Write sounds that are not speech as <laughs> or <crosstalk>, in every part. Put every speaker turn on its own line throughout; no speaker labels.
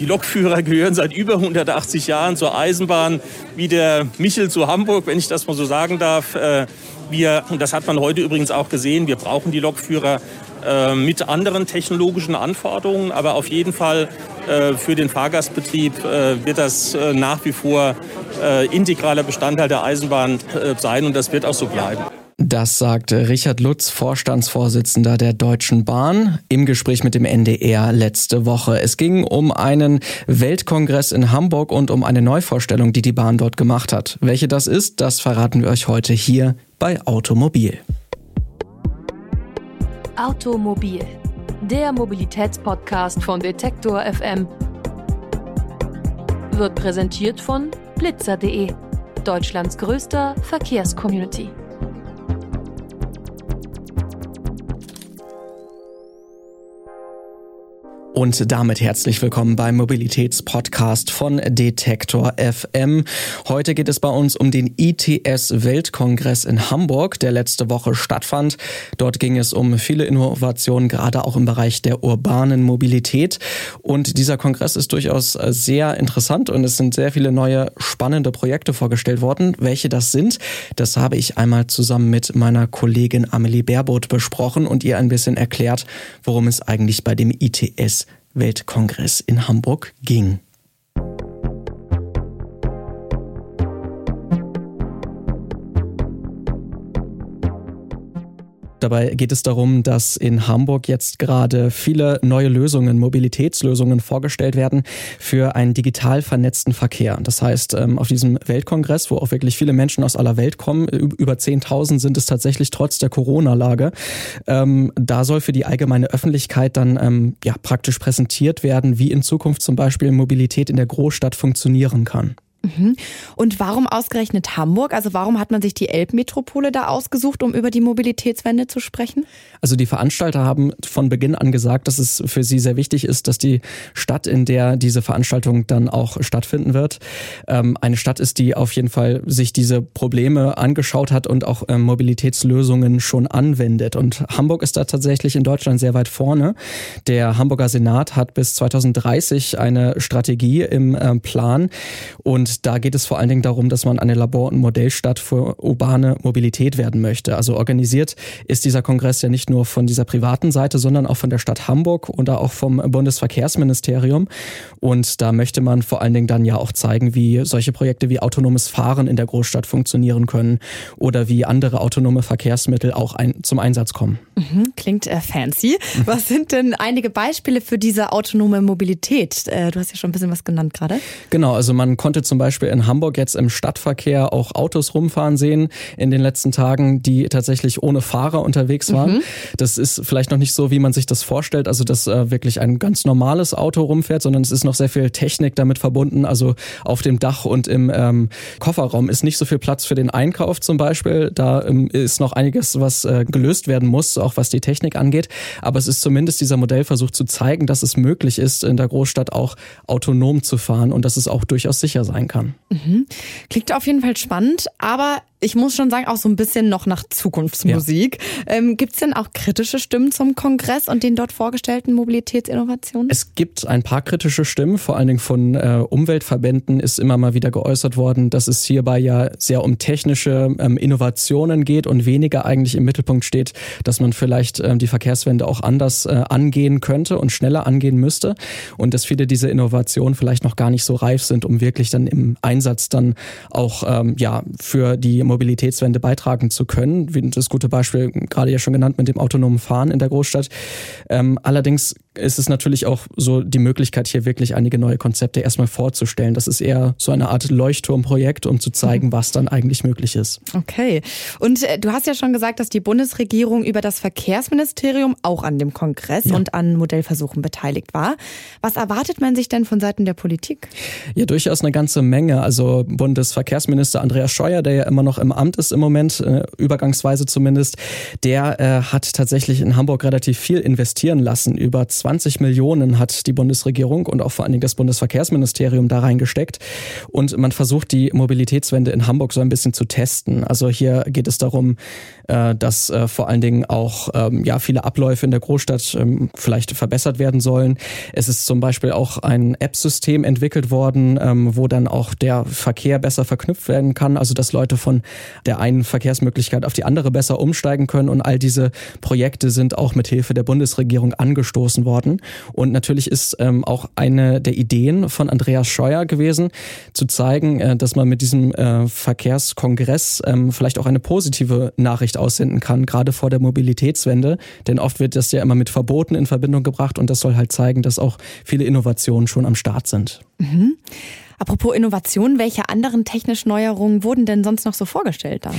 Die Lokführer gehören seit über 180 Jahren zur Eisenbahn, wie der Michel zu Hamburg, wenn ich das mal so sagen darf. Äh, wir, und das hat man heute übrigens auch gesehen, wir brauchen die Lokführer äh, mit anderen technologischen Anforderungen, aber auf jeden Fall äh, für den Fahrgastbetrieb wird das nach wie vor integraler Bestandteil der Eisenbahn sein und das wird auch so bleiben.
Das sagte Richard Lutz, Vorstandsvorsitzender der Deutschen Bahn, im Gespräch mit dem NDR letzte Woche. Es ging um einen Weltkongress in Hamburg und um eine Neuvorstellung, die die Bahn dort gemacht hat. Welche das ist, das verraten wir euch heute hier bei Automobil.
Automobil, der Mobilitätspodcast von Detektor FM, wird präsentiert von blitzer.de, Deutschlands größter Verkehrscommunity.
Und damit herzlich willkommen beim Mobilitätspodcast von Detektor FM. Heute geht es bei uns um den ITS Weltkongress in Hamburg, der letzte Woche stattfand. Dort ging es um viele Innovationen, gerade auch im Bereich der urbanen Mobilität. Und dieser Kongress ist durchaus sehr interessant und es sind sehr viele neue spannende Projekte vorgestellt worden. Welche das sind, das habe ich einmal zusammen mit meiner Kollegin Amelie Baerboth besprochen und ihr ein bisschen erklärt, worum es eigentlich bei dem ITS Weltkongress in Hamburg ging. Dabei geht es darum, dass in Hamburg jetzt gerade viele neue Lösungen, Mobilitätslösungen vorgestellt werden für einen digital vernetzten Verkehr. Das heißt, ähm, auf diesem Weltkongress, wo auch wirklich viele Menschen aus aller Welt kommen, über 10.000 sind es tatsächlich trotz der Corona-Lage, ähm, da soll für die allgemeine Öffentlichkeit dann ähm, ja, praktisch präsentiert werden, wie in Zukunft zum Beispiel Mobilität in der Großstadt funktionieren kann.
Mhm. Und warum ausgerechnet Hamburg? Also warum hat man sich die Elbmetropole da ausgesucht, um über die Mobilitätswende zu sprechen?
Also die Veranstalter haben von Beginn an gesagt, dass es für sie sehr wichtig ist, dass die Stadt, in der diese Veranstaltung dann auch stattfinden wird, ähm, eine Stadt ist, die auf jeden Fall sich diese Probleme angeschaut hat und auch ähm, Mobilitätslösungen schon anwendet. Und Hamburg ist da tatsächlich in Deutschland sehr weit vorne. Der Hamburger Senat hat bis 2030 eine Strategie im ähm, Plan und und da geht es vor allen Dingen darum, dass man eine Labor- und Modellstadt für urbane Mobilität werden möchte. Also organisiert ist dieser Kongress ja nicht nur von dieser privaten Seite, sondern auch von der Stadt Hamburg oder auch vom Bundesverkehrsministerium. Und da möchte man vor allen Dingen dann ja auch zeigen, wie solche Projekte wie autonomes Fahren in der Großstadt funktionieren können oder wie andere autonome Verkehrsmittel auch ein, zum Einsatz kommen.
Mhm, klingt äh, fancy. Was sind denn einige Beispiele für diese autonome Mobilität? Äh, du hast ja schon ein bisschen was genannt gerade.
Genau, also man konnte zum Beispiel in Hamburg jetzt im Stadtverkehr auch Autos rumfahren sehen in den letzten Tagen, die tatsächlich ohne Fahrer unterwegs waren. Mhm. Das ist vielleicht noch nicht so, wie man sich das vorstellt, also dass äh, wirklich ein ganz normales Auto rumfährt, sondern es ist noch sehr viel Technik damit verbunden. Also auf dem Dach und im ähm, Kofferraum ist nicht so viel Platz für den Einkauf zum Beispiel. Da ähm, ist noch einiges, was äh, gelöst werden muss, auch was die Technik angeht. Aber es ist zumindest dieser Modellversuch zu zeigen, dass es möglich ist, in der Großstadt auch autonom zu fahren und dass es auch durchaus sicher sein kann.
Mhm. Klingt auf jeden Fall spannend, aber ich muss schon sagen, auch so ein bisschen noch nach Zukunftsmusik. Ja. Ähm, Gibt es denn auch kritische Stimmen zum Kongress und den dort vorgestellten Mobilitätsinnovationen?
Es gibt ein paar kritische Stimmen, vor allen Dingen von äh, Umweltverbänden ist immer mal wieder geäußert worden, dass es hierbei ja sehr um technische ähm, Innovationen geht und weniger eigentlich im Mittelpunkt steht, dass man vielleicht ähm, die Verkehrswende auch anders äh, angehen könnte und schneller angehen müsste und dass viele dieser Innovationen vielleicht noch gar nicht so reif sind, um wirklich dann im Einsatz dann auch ähm, ja für die Mobilitätswende beitragen zu können. Wie das gute Beispiel gerade ja schon genannt mit dem autonomen Fahren in der Großstadt. Ähm, allerdings ist es natürlich auch so die Möglichkeit, hier wirklich einige neue Konzepte erstmal vorzustellen. Das ist eher so eine Art Leuchtturmprojekt, um zu zeigen, mhm. was dann eigentlich möglich ist.
Okay. Und äh, du hast ja schon gesagt, dass die Bundesregierung über das Verkehrsministerium auch an dem Kongress ja. und an Modellversuchen beteiligt war. Was erwartet man sich denn von Seiten der Politik?
Ja, durchaus eine ganze Menge. Also Bundesverkehrsminister Andreas Scheuer, der ja immer noch im Amt ist im Moment, äh, übergangsweise zumindest, der äh, hat tatsächlich in Hamburg relativ viel investieren lassen. Über zwei 20 Millionen hat die Bundesregierung und auch vor allen Dingen das Bundesverkehrsministerium da reingesteckt. Und man versucht die Mobilitätswende in Hamburg so ein bisschen zu testen. Also hier geht es darum, äh, dass äh, vor allen Dingen auch ähm, ja viele Abläufe in der Großstadt ähm, vielleicht verbessert werden sollen. Es ist zum Beispiel auch ein App-System entwickelt worden, ähm, wo dann auch der Verkehr besser verknüpft werden kann, also dass Leute von der einen Verkehrsmöglichkeit auf die andere besser umsteigen können. Und all diese Projekte sind auch mit Hilfe der Bundesregierung angestoßen worden. Und natürlich ist ähm, auch eine der Ideen von Andreas Scheuer gewesen, zu zeigen, äh, dass man mit diesem äh, Verkehrskongress ähm, vielleicht auch eine positive Nachricht aussenden kann, gerade vor der Mobilitätswende. Denn oft wird das ja immer mit Verboten in Verbindung gebracht und das soll halt zeigen, dass auch viele Innovationen schon am Start sind.
Mhm. Apropos Innovation, welche anderen technischen Neuerungen wurden denn sonst noch so vorgestellt da?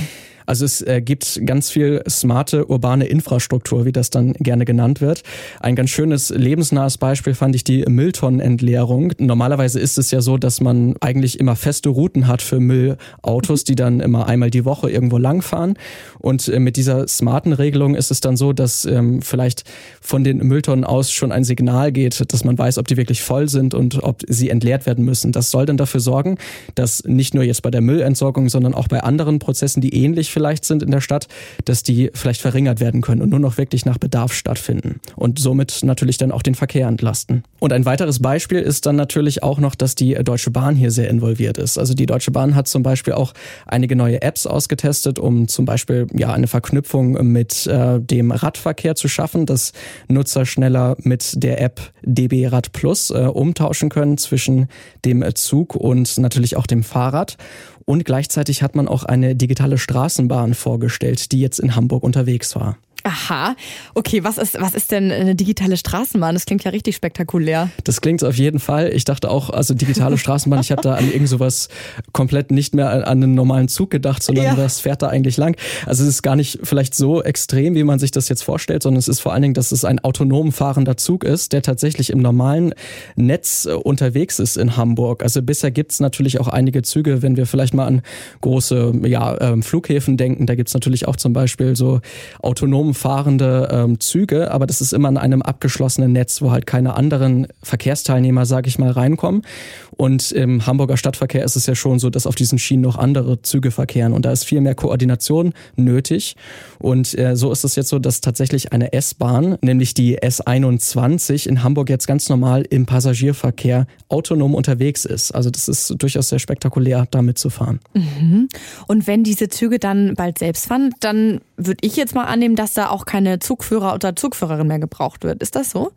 Also es äh, gibt ganz viel smarte urbane Infrastruktur, wie das dann gerne genannt wird. Ein ganz schönes lebensnahes Beispiel fand ich die Mülltonnenentleerung. Normalerweise ist es ja so, dass man eigentlich immer feste Routen hat für Müllautos, die dann immer einmal die Woche irgendwo langfahren. Und äh, mit dieser smarten Regelung ist es dann so, dass ähm, vielleicht von den Mülltonnen aus schon ein Signal geht, dass man weiß, ob die wirklich voll sind und ob sie entleert werden müssen. Das soll dann dafür sorgen, dass nicht nur jetzt bei der Müllentsorgung, sondern auch bei anderen Prozessen, die ähnlich vielleicht sind in der Stadt, dass die vielleicht verringert werden können und nur noch wirklich nach Bedarf stattfinden und somit natürlich dann auch den Verkehr entlasten. Und ein weiteres Beispiel ist dann natürlich auch noch, dass die Deutsche Bahn hier sehr involviert ist. Also die Deutsche Bahn hat zum Beispiel auch einige neue Apps ausgetestet, um zum Beispiel ja eine Verknüpfung mit äh, dem Radverkehr zu schaffen, dass Nutzer schneller mit der App DB Rad Plus äh, umtauschen können zwischen dem Zug und natürlich auch dem Fahrrad. Und gleichzeitig hat man auch eine digitale Straßenbahn vorgestellt, die jetzt in Hamburg unterwegs war.
Aha. Okay, was ist, was ist denn eine digitale Straßenbahn? Das klingt ja richtig spektakulär.
Das klingt auf jeden Fall. Ich dachte auch, also digitale Straßenbahn, ich habe da an irgend sowas komplett nicht mehr an einen normalen Zug gedacht, sondern ja. das fährt da eigentlich lang. Also es ist gar nicht vielleicht so extrem, wie man sich das jetzt vorstellt, sondern es ist vor allen Dingen, dass es ein autonom fahrender Zug ist, der tatsächlich im normalen Netz äh, unterwegs ist in Hamburg. Also bisher gibt's natürlich auch einige Züge, wenn wir vielleicht mal an große ja, ähm, Flughäfen denken, da gibt's natürlich auch zum Beispiel so autonom fahrende ähm, Züge, aber das ist immer in einem abgeschlossenen Netz, wo halt keine anderen Verkehrsteilnehmer, sage ich mal, reinkommen. Und im Hamburger Stadtverkehr ist es ja schon so, dass auf diesen Schienen noch andere Züge verkehren und da ist viel mehr Koordination nötig. Und äh, so ist es jetzt so, dass tatsächlich eine S-Bahn, nämlich die S21 in Hamburg jetzt ganz normal im Passagierverkehr autonom unterwegs ist. Also das ist durchaus sehr spektakulär, damit zu fahren.
Mhm. Und wenn diese Züge dann bald selbst fahren, dann würde ich jetzt mal annehmen, dass da auch keine Zugführer oder Zugführerin mehr gebraucht wird. Ist das so?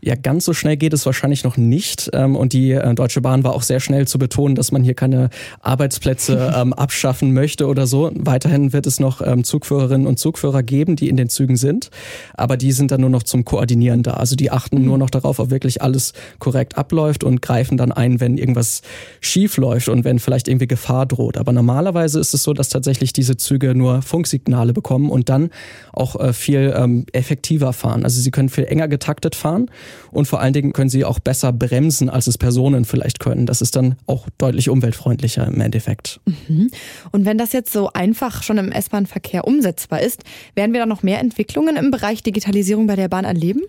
Ja, ganz so schnell geht es wahrscheinlich noch nicht. Ähm, und die äh, Deutsche Bahn war auch sehr schnell zu betonen, dass man hier keine Arbeitsplätze <laughs> ähm, abschaffen möchte oder so. Weiterhin wird es noch ähm, Zugführerinnen und Zugführer geben, die in den Zügen sind. Aber die sind dann nur noch zum Koordinieren da. Also die achten mhm. nur noch darauf, ob wirklich alles korrekt abläuft und greifen dann ein, wenn irgendwas schief läuft und wenn vielleicht irgendwie Gefahr droht. Aber normalerweise ist es so, dass tatsächlich diese Züge nur Funksignale bekommen und dann auch äh, viel ähm, effektiver fahren. Also sie können viel enger getaktet fahren und vor allen Dingen können sie auch besser bremsen, als es Personen vielleicht können. Das ist dann auch deutlich umweltfreundlicher im Endeffekt.
Mhm. Und wenn das jetzt so einfach schon im S-Bahn-Verkehr umsetzbar ist, werden wir da noch mehr Entwicklungen im Bereich Digitalisierung bei der Bahn erleben?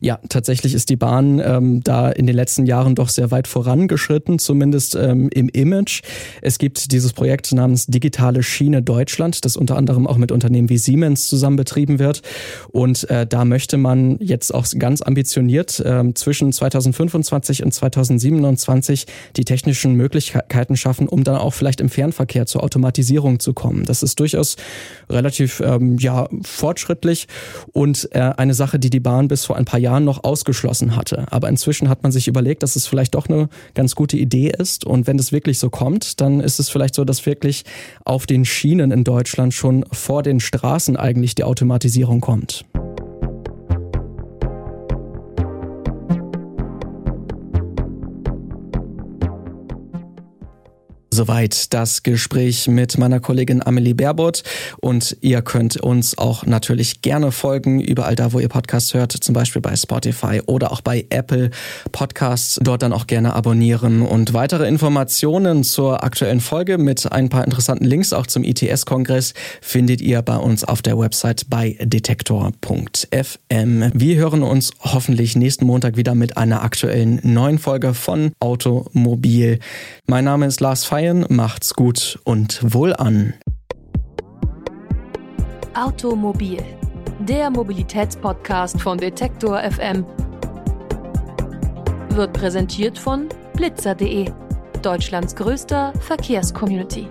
Ja, tatsächlich ist die Bahn ähm, da in den letzten Jahren doch sehr weit vorangeschritten, zumindest ähm, im Image. Es gibt dieses Projekt namens Digitale Schiene Deutschland, das unter anderem auch mit Unternehmen wie Siemens zusammen betrieben wird. Und äh, da möchte man jetzt auch ganz ambitioniert äh, zwischen 2025 und 2027 die technischen Möglichkeiten schaffen, um dann auch vielleicht im Fernverkehr zur Automatisierung zu kommen. Das ist durchaus relativ ähm, ja fortschrittlich und äh, eine Sache, die die Bahn bis vor ein paar Jahren noch ausgeschlossen hatte. Aber inzwischen hat man sich überlegt, dass es vielleicht doch eine ganz gute Idee ist. Und wenn es wirklich so kommt, dann ist es vielleicht so, dass wirklich auf den Schienen in Deutschland schon vor den Straßen eigentlich die Automatisierung kommt. Soweit das Gespräch mit meiner Kollegin Amelie Baerbot. Und ihr könnt uns auch natürlich gerne folgen, überall da, wo ihr Podcasts hört, zum Beispiel bei Spotify oder auch bei Apple Podcasts. Dort dann auch gerne abonnieren. Und weitere Informationen zur aktuellen Folge mit ein paar interessanten Links auch zum ITS-Kongress findet ihr bei uns auf der Website bei detektor.fm. Wir hören uns hoffentlich nächsten Montag wieder mit einer aktuellen neuen Folge von Automobil. Mein Name ist Lars Feier Bayern, macht's gut und wohl an.
Automobil, der Mobilitätspodcast von Detektor FM, wird präsentiert von blitzer.de, Deutschlands größter Verkehrscommunity.